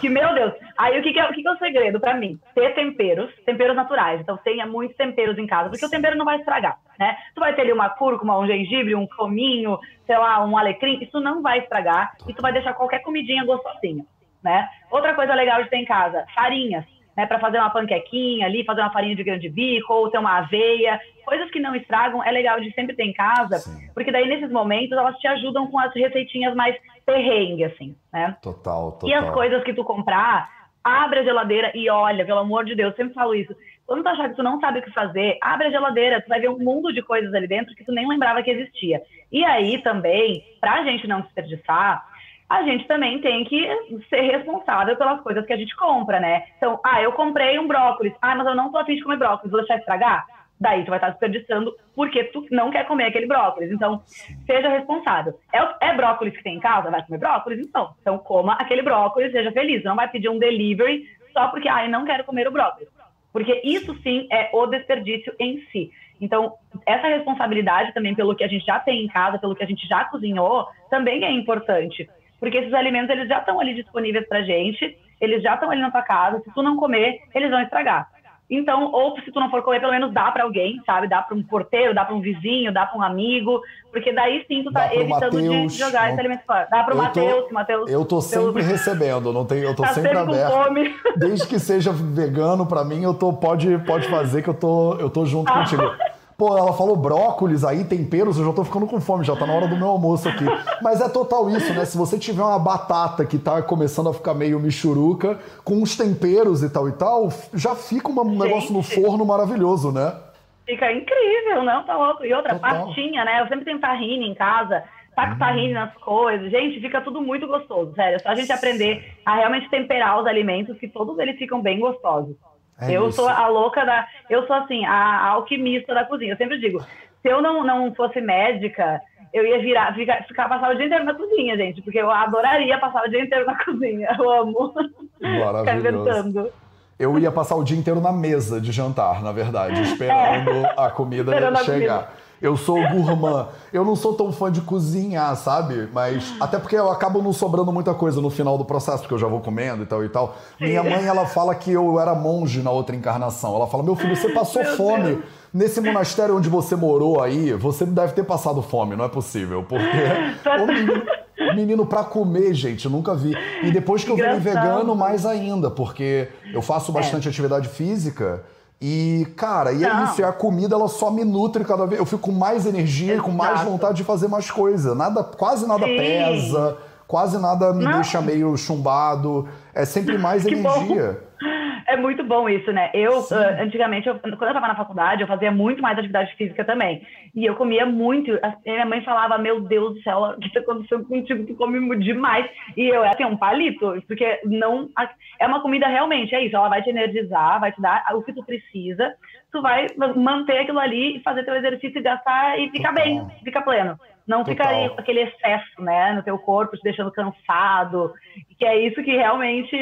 Que, meu Deus. Aí, o que, que, é, o que, que é o segredo para mim? Ter temperos, temperos naturais. Então, tenha muitos temperos em casa, porque o tempero não vai estragar, né? Tu vai ter ali uma cúrcuma, um gengibre, um cominho, sei lá, um alecrim. Isso não vai estragar e tu vai deixar qualquer comidinha gostosinha, né? Outra coisa legal de ter em casa, farinhas né, para fazer uma panquequinha ali, fazer uma farinha de grande bico, ou ter uma aveia, coisas que não estragam, é legal de sempre ter em casa, Sim. porque daí nesses momentos elas te ajudam com as receitinhas mais perrengue, assim, né?
Total, total.
E as coisas que tu comprar, abre a geladeira e olha, pelo amor de Deus, sempre falo isso. Quando tu achar que tu não sabe o que fazer, abre a geladeira, tu vai ver um mundo de coisas ali dentro que tu nem lembrava que existia. E aí também, pra gente não desperdiçar, a gente também tem que ser responsável pelas coisas que a gente compra, né? Então, ah, eu comprei um brócolis. Ah, mas eu não tô afim de comer brócolis, vou deixar estragar? Daí tu vai estar desperdiçando porque tu não quer comer aquele brócolis. Então, seja responsável. É, é brócolis que tem em casa? Vai comer brócolis? Então. Então, coma aquele brócolis, seja feliz. Não vai pedir um delivery só porque, ah, eu não quero comer o brócolis. Porque isso sim é o desperdício em si. Então, essa responsabilidade também pelo que a gente já tem em casa, pelo que a gente já cozinhou, também é importante porque esses alimentos eles já estão ali disponíveis para gente, eles já estão ali na tua casa. Se tu não comer, eles vão estragar. Então, ou se tu não for comer, pelo menos dá para alguém, sabe? Dá para um porteiro, dá para um vizinho, dá para um amigo, porque daí sim tu tá evitando Mateus, de jogar não... esse alimento fora. Dá para o Matheus, Matheus.
Eu tô sempre pelo... recebendo, não tem, eu tô tá sempre, sempre aberto. Fome. Desde que seja vegano para mim, eu tô pode pode fazer que eu tô eu tô junto ah. contigo. Pô, ela falou brócolis aí, temperos, eu já tô ficando com fome, já tá na hora do meu almoço aqui. Mas é total isso, né? Se você tiver uma batata que tá começando a ficar meio michuruca, com uns temperos e tal e tal, já fica um Gente. negócio no forno maravilhoso, né?
Fica incrível, não? Tá louco. E outra, total. pastinha, né? Eu sempre tenho tahine em casa, taco hum. tahine nas coisas. Gente, fica tudo muito gostoso, sério. É só a gente aprender a realmente temperar os alimentos, que todos eles ficam bem gostosos. É eu isso. sou a louca da. Eu sou assim, a, a, alquimista da cozinha. Eu sempre digo, se eu não, não fosse médica, eu ia virar, ficar, ficar passar o dia inteiro na cozinha, gente, porque eu adoraria passar o dia inteiro na cozinha. Eu amo ficar inventando.
Eu ia passar o dia inteiro na mesa de jantar, na verdade, esperando é. a comida esperando chegar. A comida. Eu sou gourmand. Eu não sou tão fã de cozinhar, sabe? Mas até porque eu acabo não sobrando muita coisa no final do processo, porque eu já vou comendo e tal e tal. Minha mãe, ela fala que eu era monge na outra encarnação. Ela fala: "Meu filho, você passou Meu fome Deus. nesse monastério onde você morou aí, você deve ter passado fome, não é possível, porque o menino, menino para comer, gente, nunca vi. E depois que eu virei vegano, mais ainda, porque eu faço bastante é. atividade física. E, cara, e é isso, e a comida ela só me nutre cada vez. Eu fico com mais energia e com mais vontade de fazer mais coisa. Nada, quase nada Sim. pesa, quase nada me Não. deixa meio chumbado. É sempre mais energia.
É muito bom isso, né? Eu, uh, antigamente, eu, quando eu estava na faculdade, eu fazia muito mais atividade física também. E eu comia muito. A minha mãe falava, meu Deus do céu, o que está acontecendo contigo? Tu come demais. E eu era assim, um palito, porque não. É uma comida realmente, é isso. Ela vai te energizar, vai te dar o que tu precisa. Tu vai manter aquilo ali e fazer teu exercício e gastar e ficar bem, fica pleno. Não Total. fica aquele excesso, né, no teu corpo, te deixando cansado. Que é isso que realmente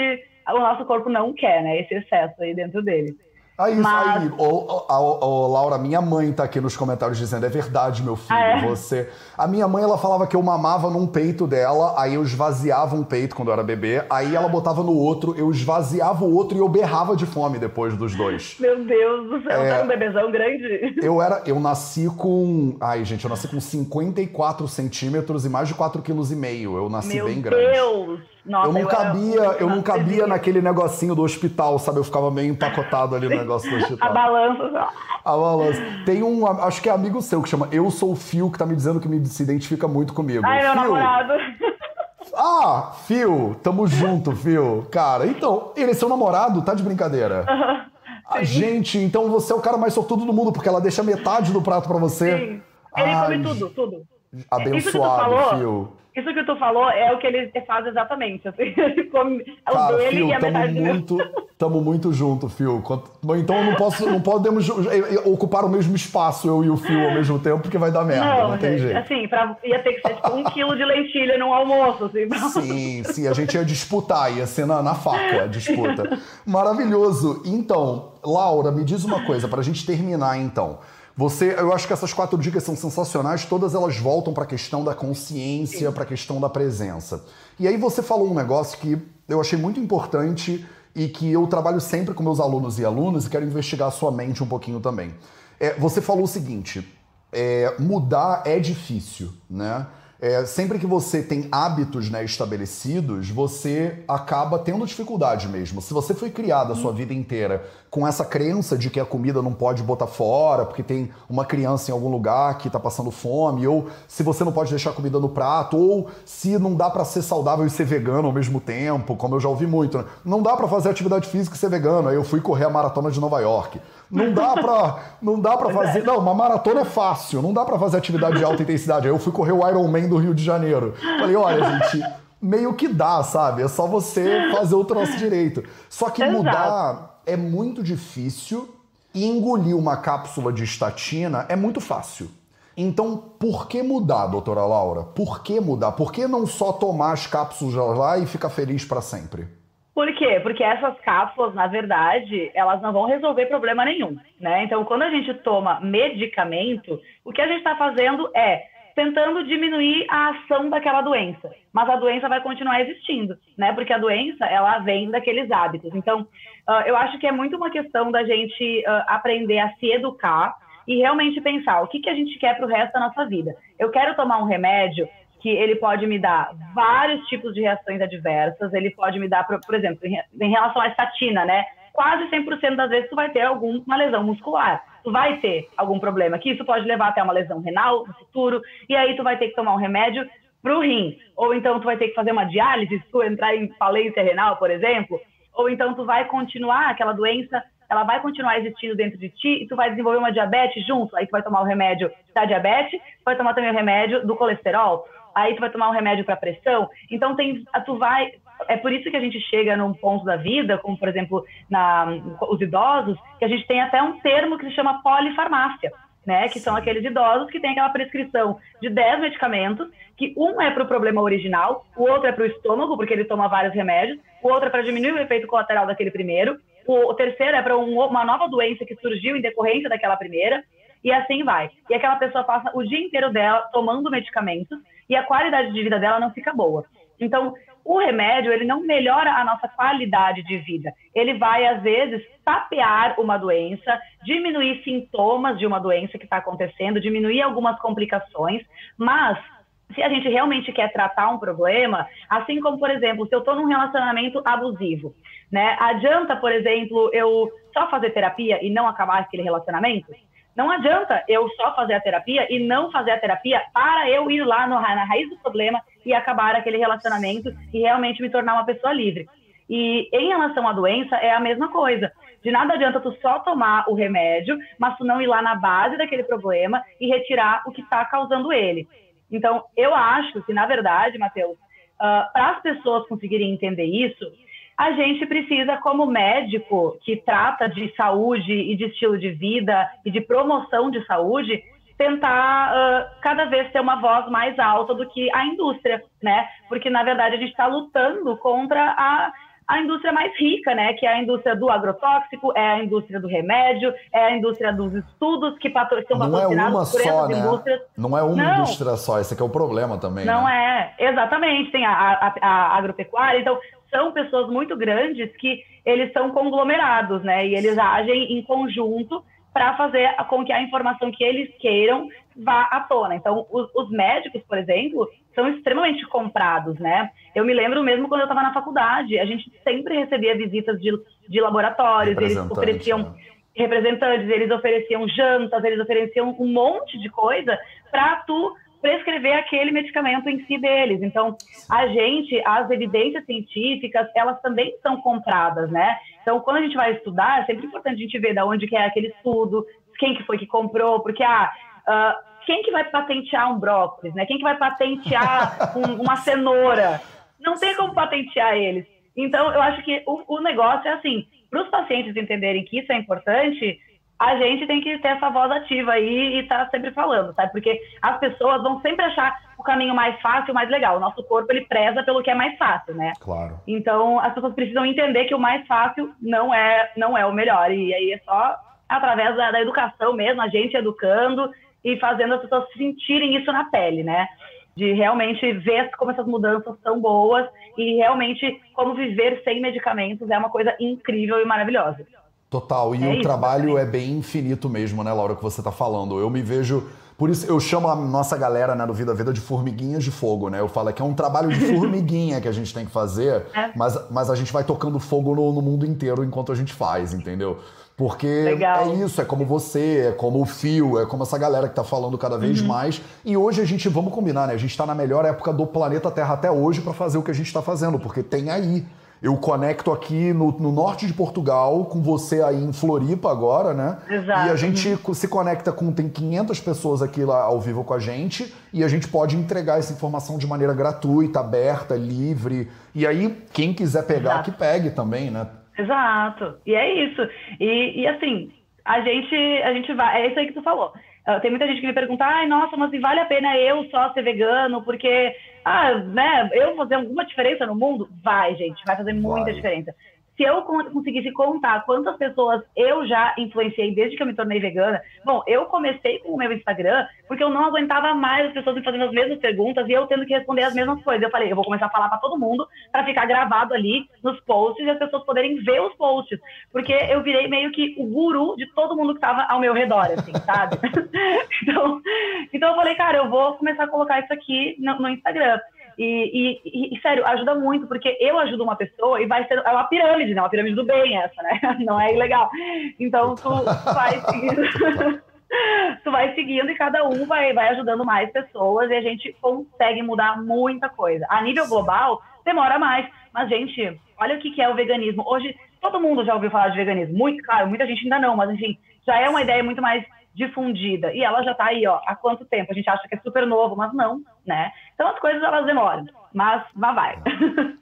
o nosso corpo não quer, né? Esse excesso aí dentro dele.
Aí, Mas... aí, ô, Laura, minha mãe tá aqui nos comentários dizendo, é verdade, meu filho, ah, é? você... A minha mãe, ela falava que eu mamava num peito dela, aí eu esvaziava um peito quando eu era bebê, aí ela botava no outro, eu esvaziava o outro e eu berrava de fome depois dos dois.
Meu Deus do céu, é... tá um bebezão grande.
Eu era, eu nasci com... Ai, gente, eu nasci com 54 centímetros e mais de 4,5 kg, eu nasci
meu
bem grande.
Meu Deus!
Nossa, eu não eu cabia, eu não cabia naquele negocinho do hospital, sabe? Eu ficava meio empacotado ali no negócio do hospital.
A balança.
A balança. Tem um, acho que é amigo seu que chama Eu Sou o Fio, que tá me dizendo que me se identifica muito comigo.
Ai, meu namorado.
Ah, Fio, tamo junto, Fio. Cara, então, ele é seu namorado? Tá de brincadeira? A gente, então você é o cara mais sortudo do mundo, porque ela deixa metade do prato para você.
Sim. Ele Ai, come tudo, tudo.
Abençoado, Fio.
Isso que tu falou é o que ele faz exatamente. Assim, ele come
Cara, o dele Phil, e a metade muito, Tamo muito junto, Fio. Então não posso, não podemos ocupar o mesmo espaço, eu e o Fio, ao mesmo tempo, porque vai dar merda. Não, não tem jeito.
Assim, pra, ia ter que ser tipo um quilo de lentilha no almoço. Assim,
sim, sim, a gente ia disputar, ia ser na, na faca a disputa. Maravilhoso. Então, Laura, me diz uma coisa, pra gente terminar então. Você, eu acho que essas quatro dicas são sensacionais, todas elas voltam para a questão da consciência, para a questão da presença. E aí você falou um negócio que eu achei muito importante e que eu trabalho sempre com meus alunos e alunas e quero investigar a sua mente um pouquinho também. É, você falou o seguinte: é, mudar é difícil, né? É, sempre que você tem hábitos né, estabelecidos, você acaba tendo dificuldade mesmo. Se você foi criado a sua vida inteira com essa crença de que a comida não pode botar fora, porque tem uma criança em algum lugar que está passando fome, ou se você não pode deixar a comida no prato, ou se não dá para ser saudável e ser vegano ao mesmo tempo, como eu já ouvi muito. Né? Não dá para fazer atividade física e ser vegano. Aí eu fui correr a maratona de Nova York. Não dá para não dá para fazer, não, uma maratona é fácil, não dá para fazer atividade de alta intensidade. Aí eu fui correr o Ironman do Rio de Janeiro. Falei, olha, gente, meio que dá, sabe? É só você fazer o troço direito. Só que Exato. mudar é muito difícil e engolir uma cápsula de estatina é muito fácil. Então, por que mudar, doutora Laura? Por que mudar? Por que não só tomar as cápsulas lá e ficar feliz para sempre?
Por quê? Porque essas cápsulas, na verdade, elas não vão resolver problema nenhum, né? Então, quando a gente toma medicamento, o que a gente está fazendo é tentando diminuir a ação daquela doença, mas a doença vai continuar existindo, né? Porque a doença ela vem daqueles hábitos. Então, uh, eu acho que é muito uma questão da gente uh, aprender a se educar e realmente pensar o que, que a gente quer para o resto da nossa vida. Eu quero tomar um remédio que ele pode me dar vários tipos de reações adversas, ele pode me dar, por, exemplo, em relação à estatina, né? Quase 100% das vezes tu vai ter alguma lesão muscular. Tu vai ter algum problema, que isso pode levar até uma lesão renal no futuro, e aí tu vai ter que tomar um remédio para o rim, ou então tu vai ter que fazer uma diálise se tu entrar em falência renal, por exemplo, ou então tu vai continuar aquela doença, ela vai continuar existindo dentro de ti e tu vai desenvolver uma diabetes junto, aí tu vai tomar o remédio da diabetes, vai tomar também o remédio do colesterol, aí tu vai tomar um remédio para pressão, então tem, tu vai é por isso que a gente chega num ponto da vida, como por exemplo na, os idosos, que a gente tem até um termo que se chama polifarmácia. Né, que são aqueles idosos que têm aquela prescrição de 10 medicamentos, que um é para o problema original, o outro é para o estômago, porque ele toma vários remédios, o outro é para diminuir o efeito colateral daquele primeiro, o, terceiro é para um, uma nova doença que surgiu em decorrência daquela primeira, e assim vai. E aquela pessoa passa o dia inteiro dela tomando medicamentos e a qualidade de vida dela não fica boa. Então, o remédio ele não melhora a nossa qualidade de vida. Ele vai, às vezes, tapear uma doença, diminuir sintomas de uma doença que está acontecendo, diminuir algumas complicações, mas se a gente realmente quer tratar um problema, assim como, por exemplo, se eu estou num relacionamento abusivo, né? Adianta, por exemplo, eu só fazer terapia e não acabar aquele relacionamento? Não adianta eu só fazer a terapia e não fazer a terapia para eu ir lá no, na raiz do problema e acabar aquele relacionamento e realmente me tornar uma pessoa livre. E em relação à doença, é a mesma coisa. De nada adianta tu só tomar o remédio, mas tu não ir lá na base daquele problema e retirar o que está causando ele. Então, eu acho que, na verdade, Matheus, uh, para as pessoas conseguirem entender isso, a gente precisa, como médico que trata de saúde e de estilo de vida e de promoção de saúde, tentar uh, cada vez ter uma voz mais alta do que a indústria, né? Porque na verdade a gente está lutando contra a a indústria mais rica, né? Que é a indústria do agrotóxico, é a indústria do remédio, é a indústria dos estudos que são
Não é uma só, né? Indústrias. Não é uma não. indústria só, esse aqui é o problema também.
Não
né?
é, exatamente. Tem a, a, a agropecuária, então são pessoas muito grandes que eles são conglomerados, né? E eles agem em conjunto para fazer com que a informação que eles queiram vá à tona. Então, os, os, médicos, por exemplo, são extremamente comprados, né? Eu me lembro mesmo quando eu estava na faculdade, a gente sempre recebia visitas de, de laboratórios, eles ofereciam né? representantes, eles ofereciam jantas, eles ofereciam um monte de coisa para tu prescrever aquele medicamento em si deles. Então, a gente, as evidências científicas, elas também são compradas, né? Então, quando a gente vai estudar, é sempre importante a gente ver de onde que é aquele estudo, quem que foi que comprou, porque ah, uh, quem que vai patentear um brócolis, né? Quem que vai patentear um, uma cenoura? Não tem como patentear eles. Então, eu acho que o, o negócio é assim, para os pacientes entenderem que isso é importante, a gente tem que ter essa voz ativa aí e estar tá sempre falando, sabe? Porque as pessoas vão sempre achar o caminho mais fácil, mais legal. O nosso corpo, ele preza pelo que é mais fácil, né?
Claro.
Então, as pessoas precisam entender que o mais fácil não é, não é o melhor. E aí é só através da, da educação mesmo, a gente educando e fazendo as pessoas sentirem isso na pele, né? De realmente ver como essas mudanças são boas e realmente como viver sem medicamentos é uma coisa incrível e maravilhosa.
Total. E é o isso, trabalho é bem infinito mesmo, né, Laura, que você está falando. Eu me vejo. Por isso eu chamo a nossa galera né, do Vida Vida de formiguinhas de fogo, né? Eu falo que é um trabalho de formiguinha que a gente tem que fazer, é. mas, mas a gente vai tocando fogo no, no mundo inteiro enquanto a gente faz, entendeu? Porque Legal. é isso, é como você, é como o Fio, é como essa galera que tá falando cada vez uhum. mais. E hoje a gente, vamos combinar, né? A gente tá na melhor época do planeta Terra até hoje para fazer o que a gente tá fazendo, porque tem aí eu conecto aqui no, no, norte de Portugal, com você aí em Floripa agora, né?
Exato.
E a gente se conecta com, tem 500 pessoas aqui lá ao vivo com a gente, e a gente pode entregar essa informação de maneira gratuita, aberta, livre. E aí, quem quiser pegar, Exato. que pegue também, né?
Exato. E é isso. E, e assim, a gente, a gente vai. É isso aí que tu falou. Uh, tem muita gente que me pergunta, ai, nossa, mas vale a pena eu só ser vegano, porque, ah, né, eu fazer alguma diferença no mundo? Vai, gente, vai fazer muita vai. diferença se eu conseguisse contar quantas pessoas eu já influenciei desde que eu me tornei vegana, bom, eu comecei com o meu Instagram porque eu não aguentava mais as pessoas me fazendo as mesmas perguntas e eu tendo que responder as mesmas coisas. Eu falei, eu vou começar a falar para todo mundo para ficar gravado ali nos posts e as pessoas poderem ver os posts, porque eu virei meio que o guru de todo mundo que estava ao meu redor, assim, sabe? então, então eu falei, cara, eu vou começar a colocar isso aqui no, no Instagram. E, e, e, sério, ajuda muito, porque eu ajudo uma pessoa e vai ser é uma pirâmide, né? Uma pirâmide do bem essa, né? Não é ilegal. Então tu vai seguindo. tu vai seguindo e cada um vai, vai ajudando mais pessoas e a gente consegue mudar muita coisa. A nível global, demora mais. Mas, gente, olha o que é o veganismo. Hoje, todo mundo já ouviu falar de veganismo. Muito, claro, muita gente ainda não, mas enfim, já é uma ideia muito mais difundida. E ela já está aí, ó, há quanto tempo? A gente acha que é super novo, mas não, né? Então as coisas elas demoram, mas vá vai.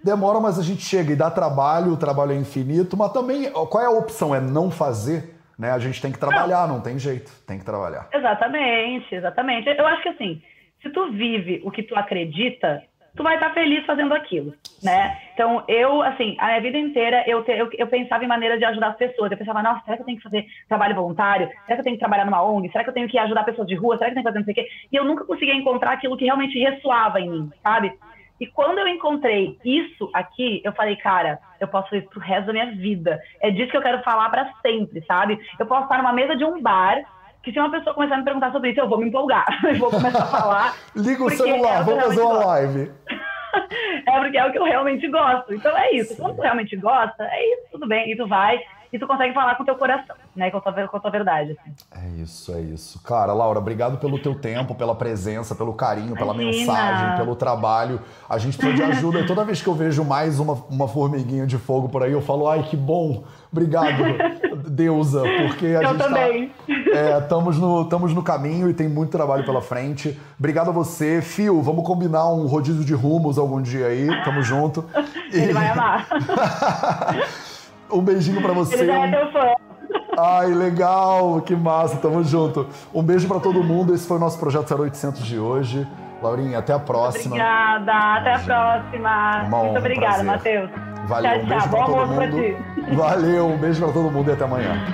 Demora, mas a gente chega e dá trabalho, o trabalho é infinito, mas também qual é a opção? É não fazer? Né? A gente tem que trabalhar, não, não tem jeito, tem que trabalhar.
Exatamente, exatamente. Eu acho que assim, se tu vive o que tu acredita, tu vai estar feliz fazendo aquilo, né? Então, eu, assim, a minha vida inteira, eu, te, eu, eu, pensava em maneiras de ajudar as pessoas. Eu pensava, nossa, será que eu tenho que fazer trabalho voluntário? Será que eu tenho que trabalhar numa ONG? Será que eu tenho que ajudar pessoas de rua? Será que eu tenho que fazer não sei o quê? E eu nunca conseguia encontrar aquilo que realmente ressoava em mim, sabe? E quando eu encontrei isso aqui, eu falei, cara, eu posso fazer isso pro resto da minha vida. É disso que eu quero falar para sempre, sabe? Eu posso estar numa mesa de um bar que se uma pessoa começar a me perguntar sobre isso, eu vou me empolgar. eu vou começar a falar.
Liga o celular, é vamos fazer uma live.
é porque é o que eu realmente gosto. Então é isso. Quando tu realmente gosta, é isso, tudo bem. E tu vai e tu consegue falar com o teu coração, né? Com a tua, com a tua verdade. Assim.
É isso, é isso. Cara, Laura, obrigado pelo teu tempo, pela presença, pelo carinho, pela Imagina. mensagem, pelo trabalho. A gente precisa de ajuda. Toda vez que eu vejo mais uma, uma formiguinha de fogo por aí, eu falo, ai, que bom. Obrigado, deusa, porque a
eu
gente
tá também.
estamos é, no, no caminho e tem muito trabalho pela frente. Obrigado a você. Fio, vamos combinar um rodízio de rumos algum dia aí. Tamo junto.
Ele e... vai amar.
Um beijinho para você. Ele
já é teu fã.
Ai, legal, que massa, tamo junto. Um beijo para todo mundo, esse foi o nosso Projeto 0800 de hoje. Laurinha, até a próxima.
Obrigada, até a próxima. Uma Muito honra, obrigada, Matheus.
Valeu,
tchau,
um beijo
tchau.
pra
Bom
todo
pra
mundo.
ti.
Valeu, um beijo pra todo mundo e até amanhã.